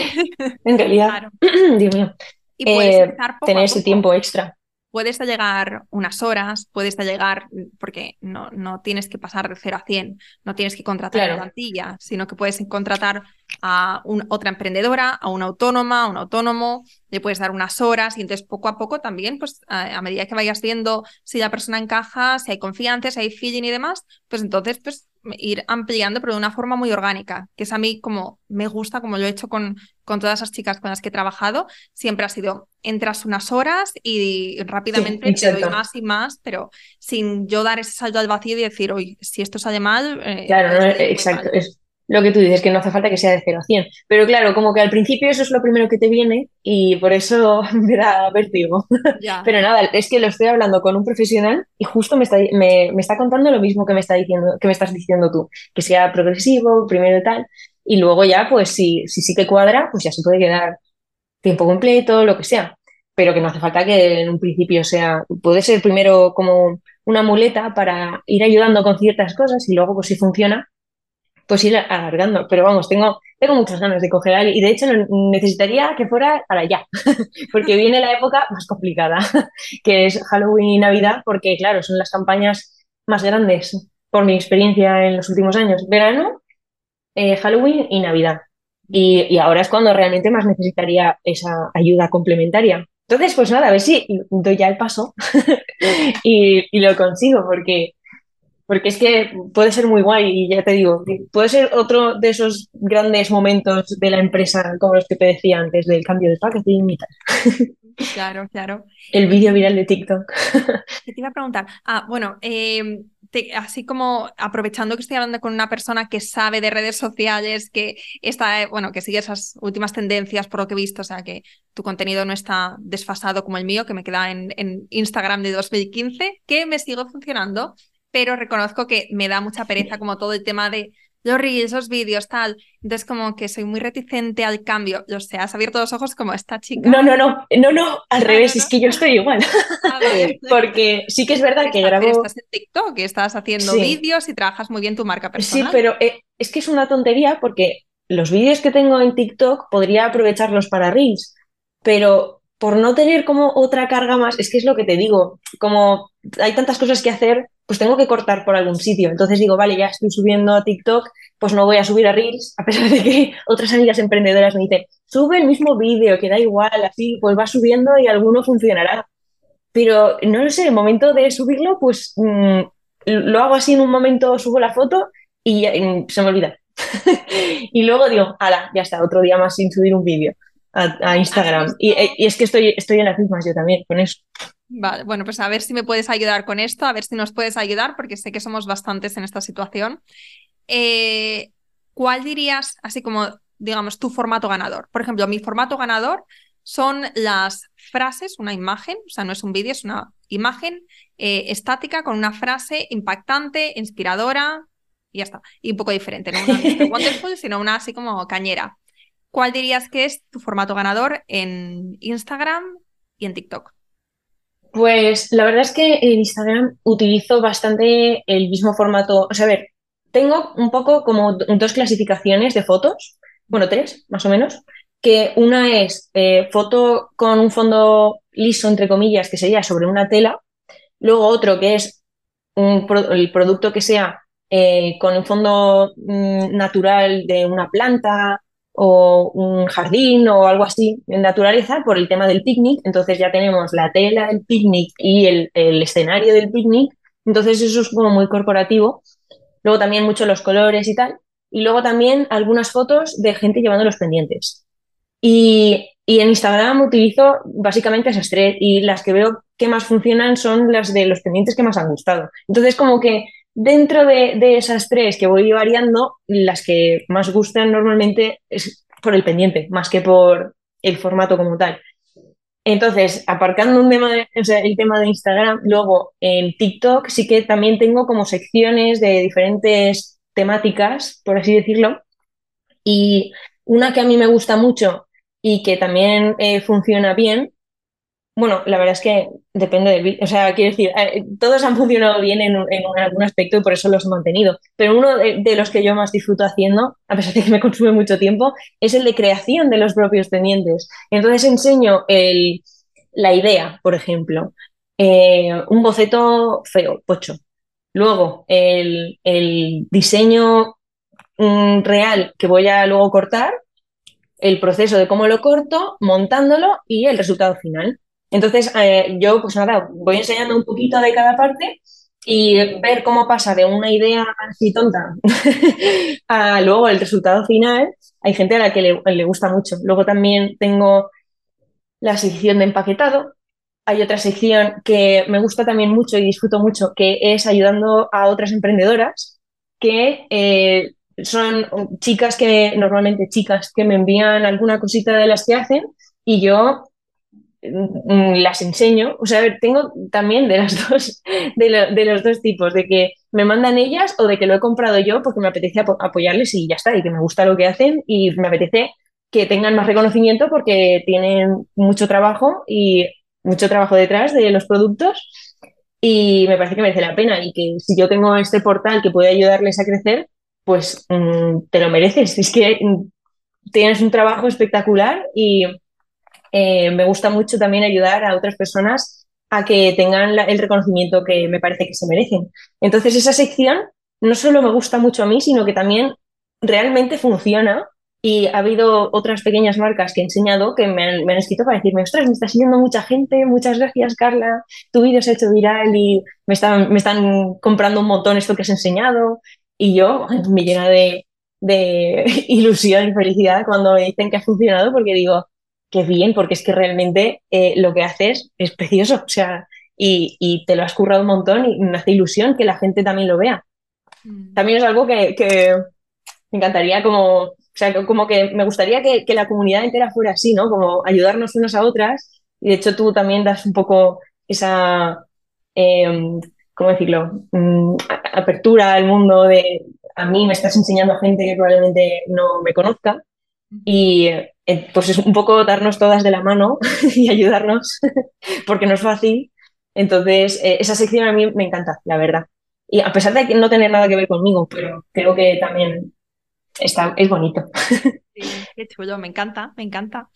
Speaker 1: en realidad. Dios mío. Y eh, tener ese tiempo extra
Speaker 2: puedes llegar unas horas, puedes llegar, porque no, no tienes que pasar de 0 a 100, no tienes que contratar a la plantilla, sino que puedes contratar a otra emprendedora, a una autónoma, a un autónomo, le puedes dar unas horas y entonces poco a poco también, pues a, medida que vayas viendo si la persona encaja, si hay confianza, si hay feeling y demás, pues entonces pues ir ampliando, pero de una forma muy orgánica, que es a mí como me gusta, como lo he hecho con, con todas esas chicas con las que he trabajado, siempre ha sido, entras unas horas y rápidamente te doy más y más, pero sin yo dar ese salto al vacío y decir, oye, si esto sale mal...
Speaker 1: Eh, claro, exacto, es lo que tú dices, que no hace falta que sea de 0 a 100. Pero claro, como que al principio eso es lo primero que te viene y por eso me da vértigo. Pero nada, es que lo estoy hablando con un profesional y justo me está, me, me, está contando lo mismo que me, está diciendo, que me estás diciendo tú, que sea progresivo, primero tal, y luego ya, pues si, si sí que cuadra, pues ya se puede quedar tiempo completo, lo que sea. Pero que no hace falta que en un principio sea, puede ser primero como una muleta para ir ayudando con ciertas cosas y luego, pues si funciona, pues ir alargando. Pero vamos, tengo, tengo muchas ganas de coger a alguien y de hecho necesitaría que fuera para allá, porque viene la época más complicada, que es Halloween y Navidad, porque claro, son las campañas más grandes por mi experiencia en los últimos años. Verano, eh, Halloween y Navidad. Y, y, ahora es cuando realmente más necesitaría esa ayuda complementaria. Entonces, pues nada, a ver si doy ya el paso y, y lo consigo, porque porque es que puede ser muy guay y ya te digo, puede ser otro de esos grandes momentos de la empresa como los que te decía antes del cambio de packaging y tal.
Speaker 2: Claro, claro.
Speaker 1: El vídeo viral de TikTok.
Speaker 2: te iba a preguntar? Ah, bueno, eh, así como aprovechando que estoy hablando con una persona que sabe de redes sociales, que está, bueno, que sigue esas últimas tendencias por lo que he visto, o sea que tu contenido no está desfasado como el mío, que me queda en, en Instagram de 2015, que me sigo funcionando, pero reconozco que me da mucha pereza como todo el tema de los reels, esos vídeos, tal. Entonces, como que soy muy reticente al cambio. O sea, has abierto los ojos como esta chica.
Speaker 1: No, no, no, no, no, al ah, revés, es que yo estoy igual. Porque sí que es verdad que grabo.
Speaker 2: Estás en TikTok, estás haciendo vídeos y trabajas muy bien tu marca personal.
Speaker 1: Sí, pero eh, es que es una tontería porque los vídeos que tengo en TikTok podría aprovecharlos para reels, pero por no tener como otra carga más, es que es lo que te digo, como hay tantas cosas que hacer, pues tengo que cortar por algún sitio. Entonces digo, vale, ya estoy subiendo a TikTok, pues no voy a subir a Reels, a pesar de que otras amigas emprendedoras me dicen, sube el mismo vídeo, que da igual, así, pues va subiendo y alguno funcionará. Pero no lo sé, el momento de subirlo, pues mm, lo hago así en un momento, subo la foto y mm, se me olvida. y luego digo, ala, ya está, otro día más sin subir un vídeo a, Instagram. Y, y, es que estoy, estoy en las mismas yo también con eso.
Speaker 2: Vale, bueno, pues a ver si me puedes ayudar con esto, a ver si nos puedes ayudar, porque sé que somos bastantes en esta situación. Eh, ¿Cuál dirías, así como, digamos, tu formato ganador? Por ejemplo, mi formato ganador son las frases, una imagen, o sea, no es un vídeo, es una imagen eh, estática con una frase impactante, inspiradora y ya está. Y un poco diferente, no una Wonderful, sino una así como cañera. ¿Cuál dirías que es tu formato ganador en Instagram y en TikTok?
Speaker 1: Pues la verdad es que en Instagram utilizo bastante el mismo formato. O sea, a ver, tengo un poco como dos clasificaciones de fotos, bueno, tres más o menos, que una es eh, foto con un fondo liso, entre comillas, que sería sobre una tela, luego otro que es un el producto que sea eh, con un fondo mm, natural de una planta o un jardín o algo así en naturaleza por el tema del picnic. Entonces ya tenemos la tela del picnic y el, escenario del picnic. Entonces eso es como muy corporativo. Luego también mucho los colores y tal. Y luego también algunas fotos de gente llevando los pendientes. Y, y en Instagram utilizo básicamente esas tres y las que veo que más funcionan son las de los pendientes que más han gustado. Entonces como que Dentro de, esas tres que voy variando, las que más gustan normalmente es por el pendiente, más que por el formato como tal. Entonces, aparcando un tema el tema de Instagram, luego en TikTok sí que también tengo como secciones de diferentes temáticas, por así decirlo. Y una que a mí me gusta mucho y que también eh, funciona bien bueno, la verdad es que depende del. O sea, quiero decir, eh, todos han funcionado bien en, algún aspecto y por eso los he mantenido. Pero uno de, los que yo más disfruto haciendo, a pesar de que me consume mucho tiempo, es el de creación de los propios pendientes. Entonces enseño el, la idea, por ejemplo, eh, un boceto feo, pocho. Luego, el, diseño mm, real que voy a luego cortar, el proceso de cómo lo corto, montándolo y el resultado final. Entonces, eh, yo, pues nada, voy enseñando un poquito de cada parte y ver cómo pasa de una idea así tonta a luego el resultado final. Hay gente a la que le, gusta mucho. Luego también tengo la sección de empaquetado. Hay otra sección que me gusta también mucho y disfruto mucho, que es ayudando a otras emprendedoras que eh, son chicas que, normalmente chicas, que me envían alguna cosita de las que hacen y yo las enseño. O sea, tengo también de las dos, de, los dos tipos, de que me mandan ellas o de que lo he comprado yo porque me apetece apoyarles y ya está, y que me gusta lo que hacen y me apetece que tengan más reconocimiento porque tienen mucho trabajo y mucho trabajo detrás de los productos y me parece que merece la pena y que si yo tengo este portal que puede ayudarles a crecer, pues mm, te lo mereces. Es que mm, tienes un trabajo espectacular y eh, me gusta mucho también ayudar a otras personas a que tengan el reconocimiento que me parece que se merecen. Entonces, esa sección no solo me gusta mucho a mí, sino que también realmente funciona Y ha habido otras pequeñas marcas que he enseñado que me han, escrito para decirme, ostras, me está siguiendo mucha gente, muchas gracias Carla, tu vídeo se ha hecho viral y me están, me están comprando un montón esto que has enseñado. Y yo me llena de, ilusión y felicidad cuando me dicen que ha funcionado porque digo, qué bien, porque es que realmente eh, lo que haces es precioso, o sea, y, te lo has currado un montón y me hace ilusión que la gente también lo vea. Mm. También es algo que, que me encantaría como o sea, como que me gustaría que, la comunidad entera fuera así, ¿no? Como ayudarnos unos a otras. Y de hecho tú también das un poco esa, em, ¿cómo decirlo? Mm, apertura al mundo de, a mí me estás enseñando a gente que probablemente no me conozca. Y eh, pues es un poco darnos todas de la mano y ayudarnos, porque no es fácil. Entonces, eh, esa sección a mí me encanta, la verdad. Y a pesar de no tener nada que ver conmigo, pero creo que también está, es bonito.
Speaker 2: Sí, qué chulo, me encanta, me encanta.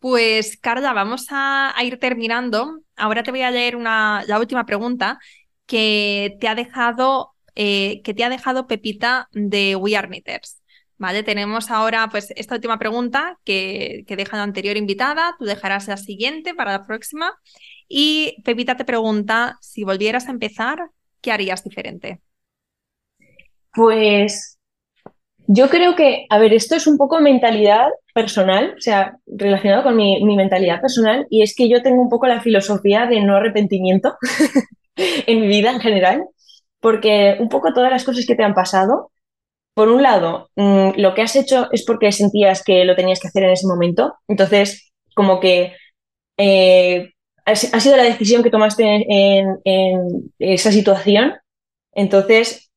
Speaker 2: Pues Carla, vamos a, ir terminando. Ahora te voy a leer una, la última pregunta que te ha dejado, eh, que te ha dejado Pepita de We Are Knitters. Vale, tenemos ahora pues esta última pregunta que, que deja la anterior invitada, tú dejarás la siguiente para la próxima. Y Pepita te pregunta, si volvieras a empezar, ¿qué harías diferente?
Speaker 1: Pues yo creo que, a ver, esto es un poco mentalidad personal, o sea, relacionado con mi, mentalidad personal, y es que yo tengo un poco la filosofía de no arrepentimiento en mi vida en general, porque un poco todas las cosas que te han pasado, por un lado, mm, lo que has hecho es porque sentías que lo tenías que hacer en ese momento, entonces, como que eh, ha sido la decisión que tomaste en esa situación, entonces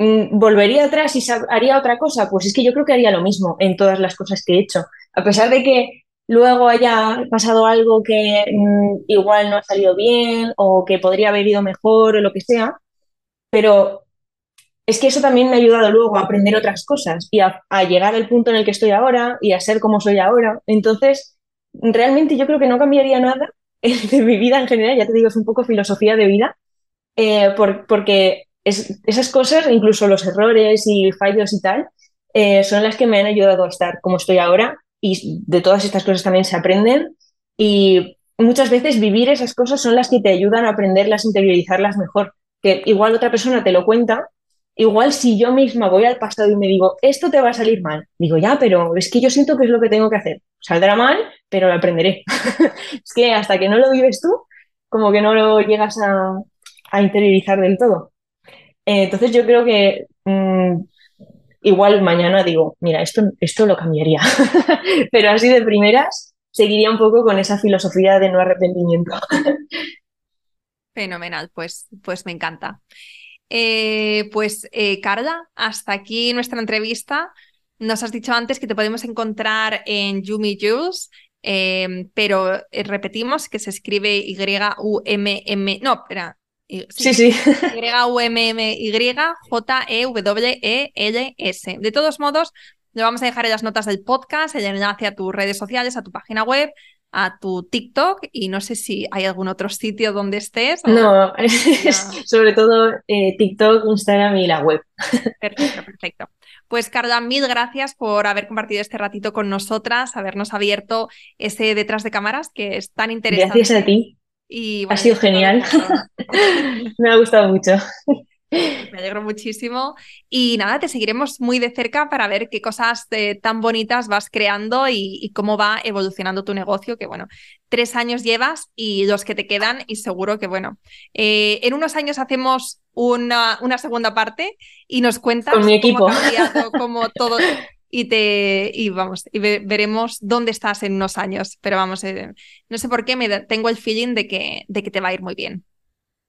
Speaker 1: Mm, ¿Volvería atrás y haría otra cosa? Pues es que yo creo que haría lo mismo en todas las cosas que he hecho. A pesar de que luego haya pasado algo que mm, igual no ha salido bien o que podría haber ido mejor o lo que sea, pero es que eso también me ha ayudado luego a aprender otras cosas y a, llegar al punto en el que estoy ahora y a ser como soy ahora. Entonces, realmente yo creo que no cambiaría nada de mi vida en general, ya te digo, es un poco filosofía de vida, eh, porque esas cosas, incluso los errores y fallos y tal, eh, son las que me han ayudado a estar como estoy ahora y de todas estas cosas también se aprenden y muchas veces vivir esas cosas son las que te ayudan a aprenderlas, interiorizarlas mejor, que igual otra persona te lo cuenta, igual si yo misma voy al pasado y me digo, esto te va a salir mal, digo, ya, pero es que yo siento que es lo que tengo que hacer, saldrá mal, pero lo aprenderé. es que hasta que no lo vives tú, como que no lo llegas a interiorizar del todo. Eh, entonces yo creo que mm, igual mañana digo, mira, esto, esto lo cambiaría, pero así de primeras seguiría un poco con esa filosofía de no arrepentimiento.
Speaker 2: Fenomenal, pues, pues me encanta. Eh, pues eh, Carla, hasta aquí nuestra entrevista. Nos has dicho antes que te podemos encontrar en Yumi Jules, pero repetimos que se escribe Y-U-M-M, no, espera,
Speaker 1: Sí, sí.
Speaker 2: Y-U-M-M-Y-J-E-W-E-L-S. De todos modos, le vamos a dejar en las notas del podcast el enlace a tus redes sociales, a tu página web, a tu TikTok y no sé si hay algún otro sitio donde estés.
Speaker 1: No, sobre todo eh, TikTok, Instagram y la web.
Speaker 2: Perfecto, perfecto. Pues Carla, mil gracias por haber compartido este ratito con nosotras, habernos abierto ese detrás de cámaras que es tan interesante.
Speaker 1: Gracias a ti ha sido genial. Me ha gustado mucho.
Speaker 2: Me alegro muchísimo. Y nada, te seguiremos muy de cerca para ver qué cosas eh, tan bonitas vas creando y, cómo va evolucionando tu negocio, que bueno, tres años llevas y los que te quedan y seguro que bueno, eh, en unos años hacemos una, una, segunda parte y nos cuentas
Speaker 1: Con mi equipo.
Speaker 2: cómo ha cambiado, cómo todo, y te y vamos y veremos dónde estás en unos años pero vamos eh, no sé por qué me tengo el feeling de que de que te va a ir muy bien